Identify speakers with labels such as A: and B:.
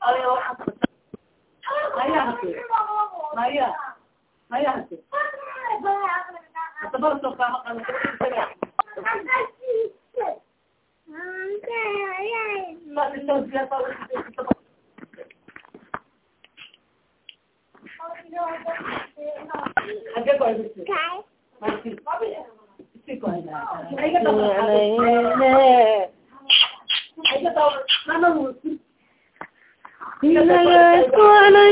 A: 哎呦
B: 哎呀
A: 哎呀哎呀哎呀怎么说话好难听啊
C: Mira la escuela